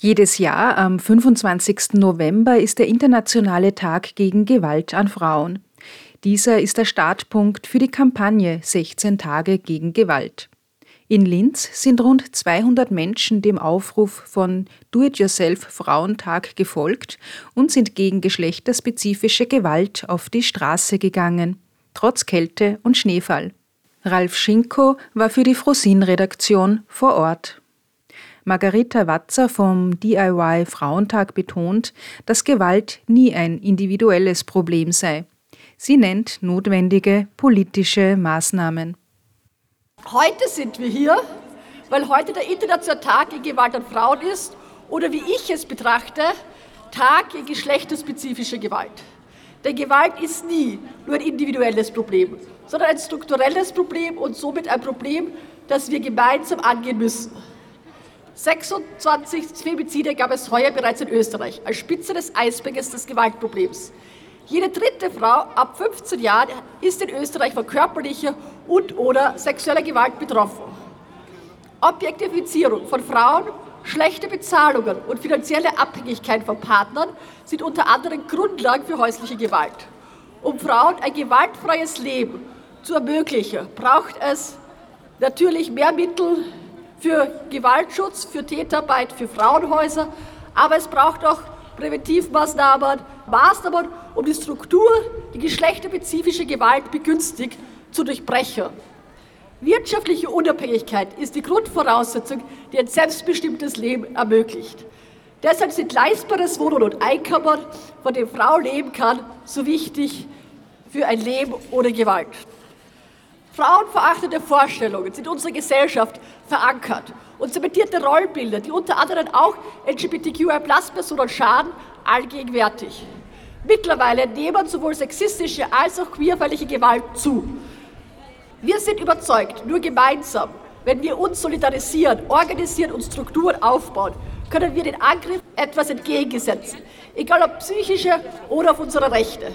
Jedes Jahr am 25. November ist der Internationale Tag gegen Gewalt an Frauen. Dieser ist der Startpunkt für die Kampagne 16 Tage gegen Gewalt. In Linz sind rund 200 Menschen dem Aufruf von Do-it-yourself Frauentag gefolgt und sind gegen geschlechterspezifische Gewalt auf die Straße gegangen, trotz Kälte und Schneefall. Ralf Schinko war für die Frosin-Redaktion vor Ort. Margarita Watzer vom DIY Frauentag betont, dass Gewalt nie ein individuelles Problem sei. Sie nennt notwendige politische Maßnahmen. Heute sind wir hier, weil heute der internationale Tag gegen Gewalt an Frauen ist oder wie ich es betrachte, Tag gegen geschlechterspezifische Gewalt. Denn Gewalt ist nie nur ein individuelles Problem, sondern ein strukturelles Problem und somit ein Problem, das wir gemeinsam angehen müssen. 26 Femizide gab es heuer bereits in Österreich, als Spitze des Eisberges des Gewaltproblems. Jede dritte Frau ab 15 Jahren ist in Österreich von körperlicher und/oder sexueller Gewalt betroffen. Objektifizierung von Frauen, schlechte Bezahlungen und finanzielle Abhängigkeit von Partnern sind unter anderem Grundlagen für häusliche Gewalt. Um Frauen ein gewaltfreies Leben zu ermöglichen, braucht es natürlich mehr Mittel für Gewaltschutz, für Täterarbeit, für Frauenhäuser, aber es braucht auch Präventivmaßnahmen, Maßnahmen, um die Struktur, die geschlechterspezifische Gewalt begünstigt, zu durchbrechen. Wirtschaftliche Unabhängigkeit ist die Grundvoraussetzung, die ein selbstbestimmtes Leben ermöglicht. Deshalb sind leistbares Wohnen und Einkommen, von dem Frau leben kann, so wichtig für ein Leben ohne Gewalt. Frauenverachtende Vorstellungen sind in unserer Gesellschaft verankert und zementierte Rollenbilder, die unter anderem auch LGBTQI-Personen schaden, allgegenwärtig. Mittlerweile nehmen sowohl sexistische als auch queerfeindliche Gewalt zu. Wir sind überzeugt, nur gemeinsam, wenn wir uns solidarisieren, organisieren und Strukturen aufbauen, können wir den Angriff etwas entgegensetzen, egal ob psychische oder auf unsere Rechte.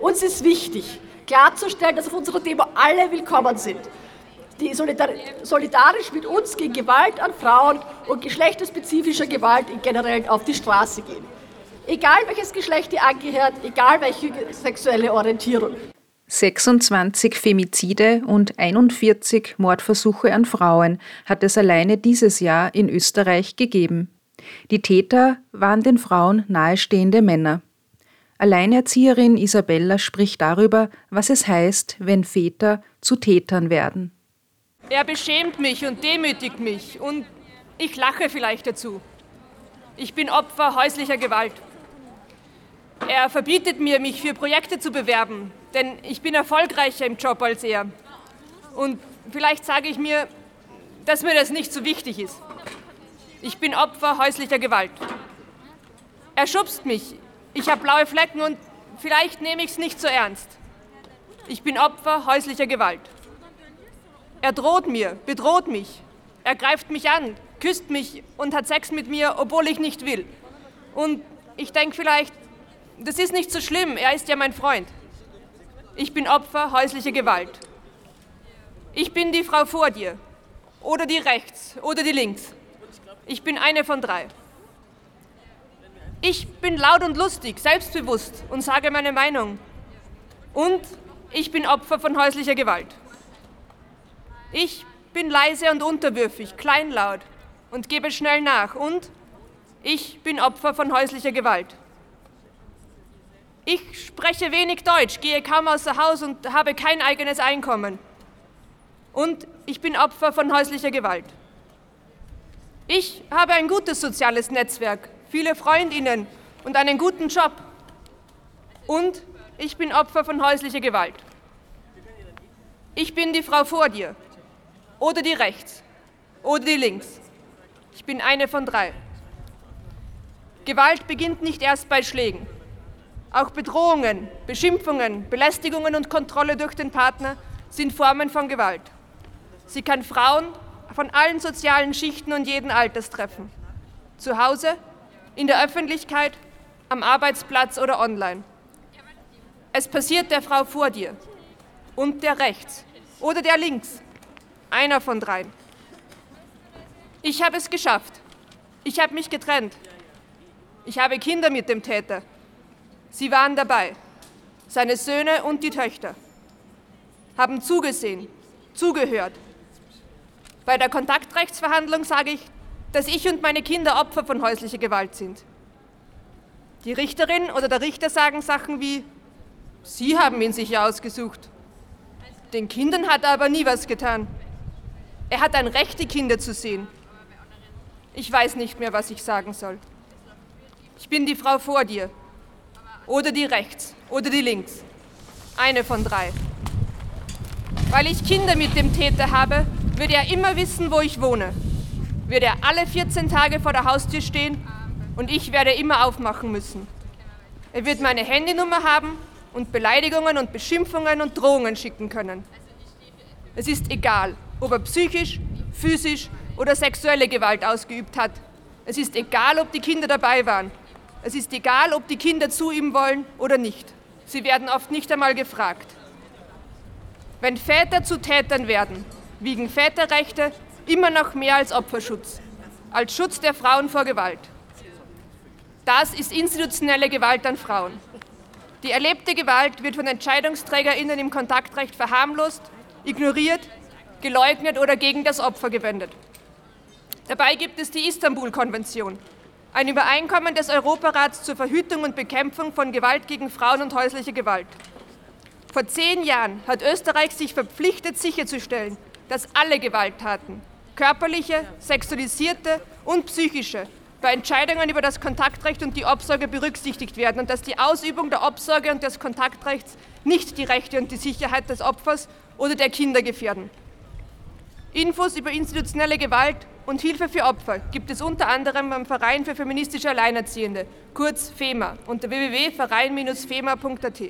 Uns ist wichtig, klarzustellen, dass auf unserer Demo alle willkommen sind, die solidarisch mit uns gegen Gewalt an Frauen und geschlechterspezifischer Gewalt in generell auf die Straße gehen. Egal welches Geschlecht ihr angehört, egal welche sexuelle Orientierung. 26 Femizide und 41 Mordversuche an Frauen hat es alleine dieses Jahr in Österreich gegeben. Die Täter waren den Frauen nahestehende Männer. Alleinerzieherin Isabella spricht darüber, was es heißt, wenn Väter zu Tätern werden. Er beschämt mich und demütigt mich und ich lache vielleicht dazu. Ich bin Opfer häuslicher Gewalt. Er verbietet mir, mich für Projekte zu bewerben, denn ich bin erfolgreicher im Job als er. Und vielleicht sage ich mir, dass mir das nicht so wichtig ist. Ich bin Opfer häuslicher Gewalt. Er schubst mich, ich habe blaue Flecken und vielleicht nehme ich es nicht so ernst. Ich bin Opfer häuslicher Gewalt. Er droht mir, bedroht mich. Er greift mich an, küsst mich und hat Sex mit mir, obwohl ich nicht will. Und ich denke vielleicht, das ist nicht so schlimm, er ist ja mein Freund. Ich bin Opfer häuslicher Gewalt. Ich bin die Frau vor dir. Oder die rechts oder die links. Ich bin eine von drei. Ich bin laut und lustig, selbstbewusst und sage meine Meinung. Und ich bin Opfer von häuslicher Gewalt. Ich bin leise und unterwürfig, kleinlaut und gebe schnell nach. Und ich bin Opfer von häuslicher Gewalt. Ich spreche wenig Deutsch, gehe kaum außer Haus und habe kein eigenes Einkommen. Und ich bin Opfer von häuslicher Gewalt. Ich habe ein gutes soziales Netzwerk viele Freundinnen und einen guten Job. Und ich bin Opfer von häuslicher Gewalt. Ich bin die Frau vor dir oder die rechts oder die links. Ich bin eine von drei. Gewalt beginnt nicht erst bei Schlägen. Auch Bedrohungen, Beschimpfungen, Belästigungen und Kontrolle durch den Partner sind Formen von Gewalt. Sie kann Frauen von allen sozialen Schichten und jeden Alters treffen. Zu Hause, in der Öffentlichkeit, am Arbeitsplatz oder online. Es passiert der Frau vor dir und der rechts oder der links, einer von dreien. Ich habe es geschafft. Ich habe mich getrennt. Ich habe Kinder mit dem Täter. Sie waren dabei, seine Söhne und die Töchter, haben zugesehen, zugehört. Bei der Kontaktrechtsverhandlung sage ich, dass ich und meine Kinder Opfer von häuslicher Gewalt sind. Die Richterin oder der Richter sagen Sachen wie, Sie haben ihn sicher ausgesucht. Den Kindern hat er aber nie was getan. Er hat ein Recht, die Kinder zu sehen. Ich weiß nicht mehr, was ich sagen soll. Ich bin die Frau vor dir. Oder die rechts. Oder die links. Eine von drei. Weil ich Kinder mit dem Täter habe, wird er immer wissen, wo ich wohne. Wird er alle 14 Tage vor der Haustür stehen und ich werde immer aufmachen müssen. Er wird meine Handynummer haben und Beleidigungen und Beschimpfungen und Drohungen schicken können. Es ist egal, ob er psychisch, physisch oder sexuelle Gewalt ausgeübt hat. Es ist egal, ob die Kinder dabei waren. Es ist egal, ob die Kinder zu ihm wollen oder nicht. Sie werden oft nicht einmal gefragt. Wenn Väter zu Tätern werden, wiegen Väterrechte immer noch mehr als Opferschutz, als Schutz der Frauen vor Gewalt. Das ist institutionelle Gewalt an Frauen. Die erlebte Gewalt wird von EntscheidungsträgerInnen im Kontaktrecht verharmlost, ignoriert, geleugnet oder gegen das Opfer gewendet. Dabei gibt es die Istanbul-Konvention, ein Übereinkommen des Europarats zur Verhütung und Bekämpfung von Gewalt gegen Frauen und häusliche Gewalt. Vor zehn Jahren hat Österreich sich verpflichtet, sicherzustellen, dass alle Gewalttaten, körperliche, sexualisierte und psychische, bei Entscheidungen über das Kontaktrecht und die Obsorge berücksichtigt werden und dass die Ausübung der Obsorge und des Kontaktrechts nicht die Rechte und die Sicherheit des Opfers oder der Kinder gefährden. Infos über institutionelle Gewalt und Hilfe für Opfer gibt es unter anderem beim Verein für feministische Alleinerziehende, kurz FEMA, unter www.verein-fema.at.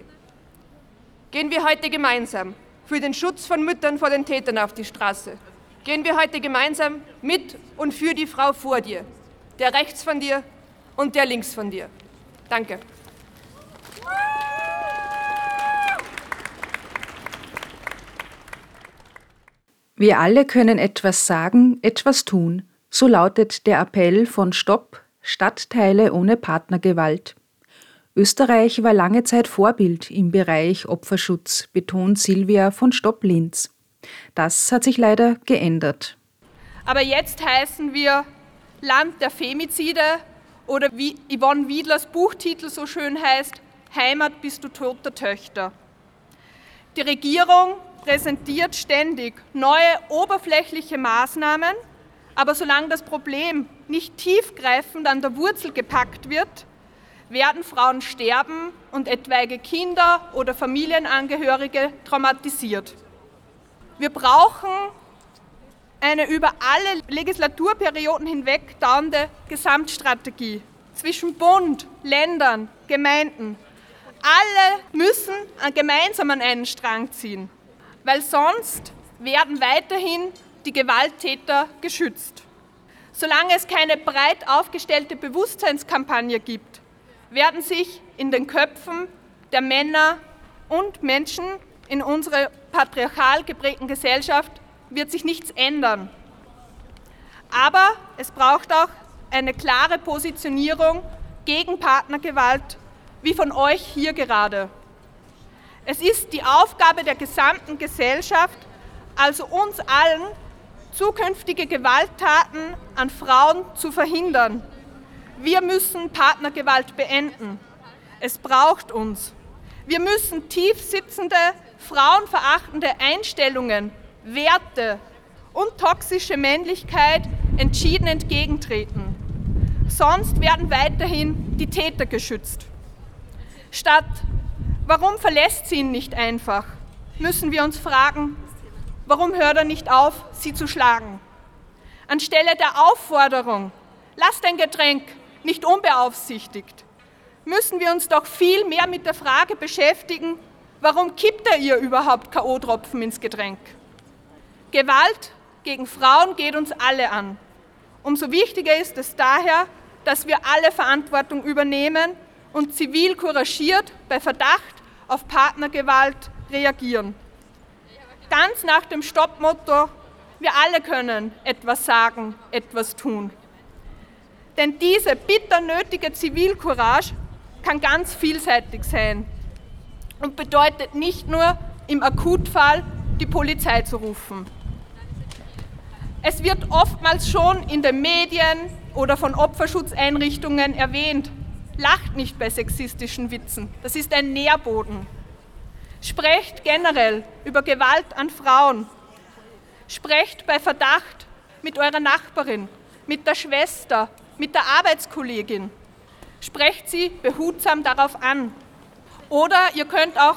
Gehen wir heute gemeinsam für den Schutz von Müttern vor den Tätern auf die Straße. Gehen wir heute gemeinsam mit und für die Frau vor dir, der rechts von dir und der links von dir. Danke. Wir alle können etwas sagen, etwas tun. So lautet der Appell von Stopp Stadtteile ohne Partnergewalt. Österreich war lange Zeit Vorbild im Bereich Opferschutz, betont Silvia von Stopp Linz. Das hat sich leider geändert. Aber jetzt heißen wir Land der Femizide oder wie Yvonne Wiedlers Buchtitel so schön heißt, Heimat bist du toter Töchter. Die Regierung präsentiert ständig neue oberflächliche Maßnahmen, aber solange das Problem nicht tiefgreifend an der Wurzel gepackt wird, werden Frauen sterben und etwaige Kinder oder Familienangehörige traumatisiert. Wir brauchen eine über alle Legislaturperioden hinweg dauernde Gesamtstrategie zwischen Bund, Ländern, Gemeinden. Alle müssen gemeinsam an einen Strang ziehen, weil sonst werden weiterhin die Gewalttäter geschützt. Solange es keine breit aufgestellte Bewusstseinskampagne gibt, werden sich in den Köpfen der Männer und Menschen in unserer patriarchal geprägten Gesellschaft wird sich nichts ändern. Aber es braucht auch eine klare Positionierung gegen Partnergewalt, wie von euch hier gerade. Es ist die Aufgabe der gesamten Gesellschaft, also uns allen, zukünftige Gewalttaten an Frauen zu verhindern. Wir müssen Partnergewalt beenden. Es braucht uns. Wir müssen tief sitzende, frauenverachtende Einstellungen Werte und toxische Männlichkeit entschieden entgegentreten. Sonst werden weiterhin die Täter geschützt. Statt warum verlässt sie ihn nicht einfach, müssen wir uns fragen, warum hört er nicht auf, sie zu schlagen? Anstelle der Aufforderung, lass dein Getränk nicht unbeaufsichtigt, müssen wir uns doch viel mehr mit der Frage beschäftigen, warum kippt er ihr überhaupt K.O.-Tropfen ins Getränk? Gewalt gegen Frauen geht uns alle an. Umso wichtiger ist es daher, dass wir alle Verantwortung übernehmen und zivil couragiert bei Verdacht auf Partnergewalt reagieren. Ganz nach dem Stoppmotto, wir alle können etwas sagen, etwas tun. Denn diese bitter nötige Zivilcourage kann ganz vielseitig sein und bedeutet nicht nur im Akutfall die Polizei zu rufen. Es wird oftmals schon in den Medien oder von Opferschutzeinrichtungen erwähnt. Lacht nicht bei sexistischen Witzen. Das ist ein Nährboden. Sprecht generell über Gewalt an Frauen. Sprecht bei Verdacht mit eurer Nachbarin, mit der Schwester, mit der Arbeitskollegin. Sprecht sie behutsam darauf an. Oder ihr könnt auch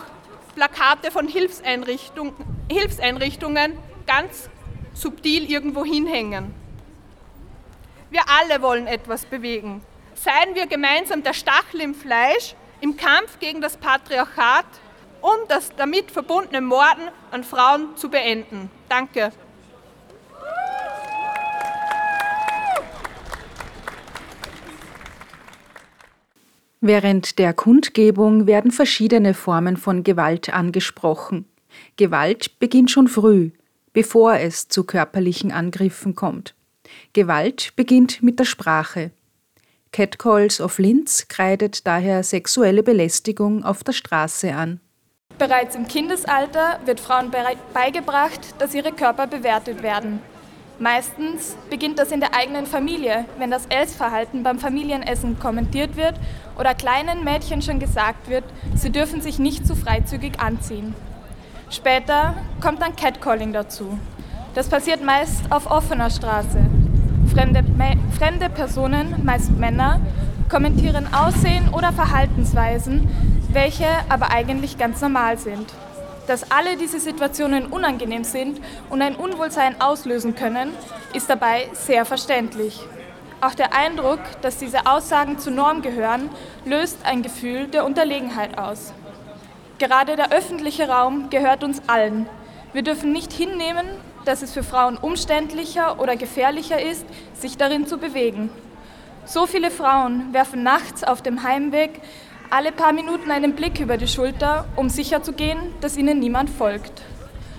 Plakate von Hilfseinrichtung, Hilfseinrichtungen ganz subtil irgendwo hinhängen. Wir alle wollen etwas bewegen. Seien wir gemeinsam der Stachel im Fleisch im Kampf gegen das Patriarchat, um das damit verbundene Morden an Frauen zu beenden. Danke. Während der Kundgebung werden verschiedene Formen von Gewalt angesprochen. Gewalt beginnt schon früh, bevor es zu körperlichen Angriffen kommt. Gewalt beginnt mit der Sprache. Catcalls of Linz kreidet daher sexuelle Belästigung auf der Straße an. Bereits im Kindesalter wird Frauen beigebracht, dass ihre Körper bewertet werden. Meistens beginnt das in der eigenen Familie, wenn das Essverhalten beim Familienessen kommentiert wird oder kleinen Mädchen schon gesagt wird, sie dürfen sich nicht zu freizügig anziehen. Später kommt dann Catcalling dazu. Das passiert meist auf offener Straße. Fremde, fremde Personen, meist Männer, kommentieren Aussehen oder Verhaltensweisen, welche aber eigentlich ganz normal sind. Dass alle diese Situationen unangenehm sind und ein Unwohlsein auslösen können, ist dabei sehr verständlich. Auch der Eindruck, dass diese Aussagen zur Norm gehören, löst ein Gefühl der Unterlegenheit aus. Gerade der öffentliche Raum gehört uns allen. Wir dürfen nicht hinnehmen, dass es für Frauen umständlicher oder gefährlicher ist, sich darin zu bewegen. So viele Frauen werfen nachts auf dem Heimweg alle paar Minuten einen Blick über die Schulter, um sicherzugehen, dass ihnen niemand folgt.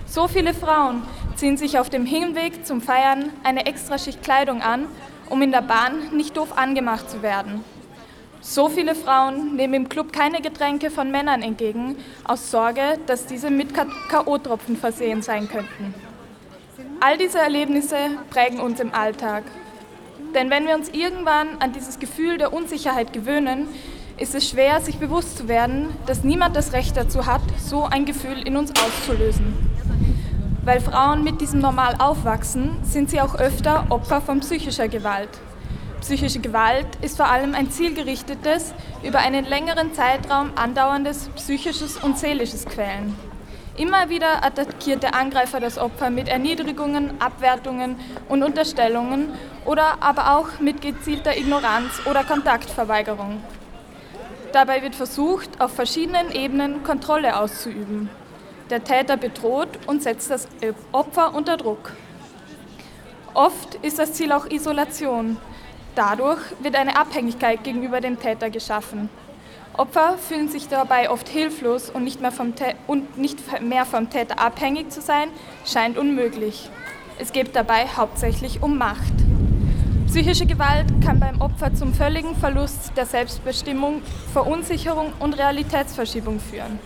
So viele Frauen ziehen sich auf dem Hinweg zum Feiern eine Extraschicht Kleidung an, um in der Bahn nicht doof angemacht zu werden. So viele Frauen nehmen im Club keine Getränke von Männern entgegen, aus Sorge, dass diese mit K.O.-Tropfen versehen sein könnten. All diese Erlebnisse prägen uns im Alltag. Denn wenn wir uns irgendwann an dieses Gefühl der Unsicherheit gewöhnen, ist es schwer, sich bewusst zu werden, dass niemand das Recht dazu hat, so ein Gefühl in uns auszulösen. Weil Frauen mit diesem Normal aufwachsen, sind sie auch öfter Opfer von psychischer Gewalt. Psychische Gewalt ist vor allem ein zielgerichtetes, über einen längeren Zeitraum andauerndes psychisches und seelisches Quälen. Immer wieder attackiert der Angreifer das Opfer mit Erniedrigungen, Abwertungen und Unterstellungen oder aber auch mit gezielter Ignoranz oder Kontaktverweigerung. Dabei wird versucht, auf verschiedenen Ebenen Kontrolle auszuüben. Der Täter bedroht und setzt das Opfer unter Druck. Oft ist das Ziel auch Isolation. Dadurch wird eine Abhängigkeit gegenüber dem Täter geschaffen. Opfer fühlen sich dabei oft hilflos und nicht mehr vom, und nicht mehr vom Täter abhängig zu sein, scheint unmöglich. Es geht dabei hauptsächlich um Macht. Psychische Gewalt kann beim Opfer zum völligen Verlust der Selbstbestimmung, Verunsicherung und Realitätsverschiebung führen.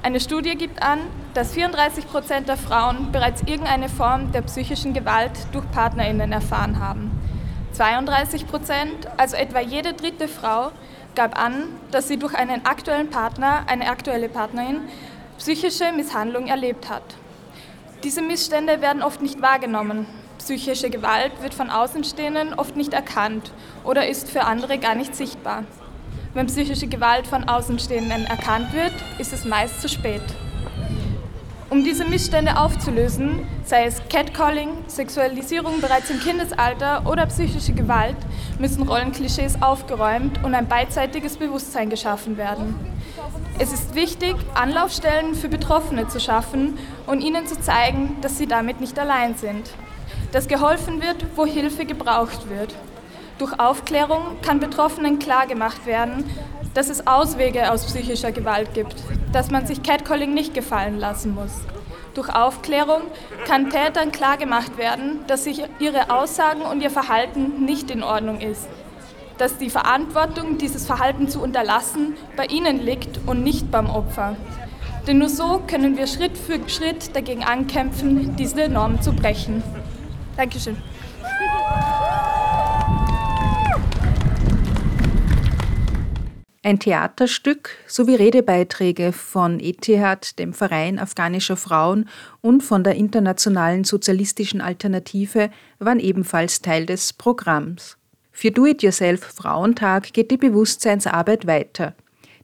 Eine Studie gibt an, dass 34 Prozent der Frauen bereits irgendeine Form der psychischen Gewalt durch PartnerInnen erfahren haben. 32 Prozent, also etwa jede dritte Frau, gab an, dass sie durch einen aktuellen Partner, eine aktuelle Partnerin, psychische Misshandlung erlebt hat. Diese Missstände werden oft nicht wahrgenommen, Psychische Gewalt wird von Außenstehenden oft nicht erkannt oder ist für andere gar nicht sichtbar. Wenn psychische Gewalt von Außenstehenden erkannt wird, ist es meist zu spät. Um diese Missstände aufzulösen, sei es Catcalling, Sexualisierung bereits im Kindesalter oder psychische Gewalt, müssen Rollenklischees aufgeräumt und ein beidseitiges Bewusstsein geschaffen werden. Es ist wichtig, Anlaufstellen für Betroffene zu schaffen und ihnen zu zeigen, dass sie damit nicht allein sind dass geholfen wird, wo Hilfe gebraucht wird. Durch Aufklärung kann Betroffenen klargemacht werden, dass es Auswege aus psychischer Gewalt gibt, dass man sich Catcalling nicht gefallen lassen muss. Durch Aufklärung kann Tätern klargemacht werden, dass sich ihre Aussagen und ihr Verhalten nicht in Ordnung ist, dass die Verantwortung, dieses Verhalten zu unterlassen, bei ihnen liegt und nicht beim Opfer. Denn nur so können wir Schritt für Schritt dagegen ankämpfen, diese Norm zu brechen. Dankeschön. Ein Theaterstück sowie Redebeiträge von ETHAD, dem Verein afghanischer Frauen und von der Internationalen Sozialistischen Alternative waren ebenfalls Teil des Programms. Für Do-it-yourself Frauentag geht die Bewusstseinsarbeit weiter.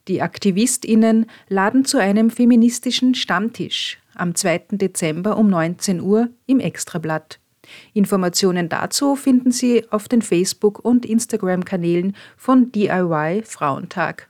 Die AktivistInnen laden zu einem feministischen Stammtisch am 2. Dezember um 19 Uhr im Extrablatt. Informationen dazu finden Sie auf den Facebook- und Instagram-Kanälen von DIY Frauentag.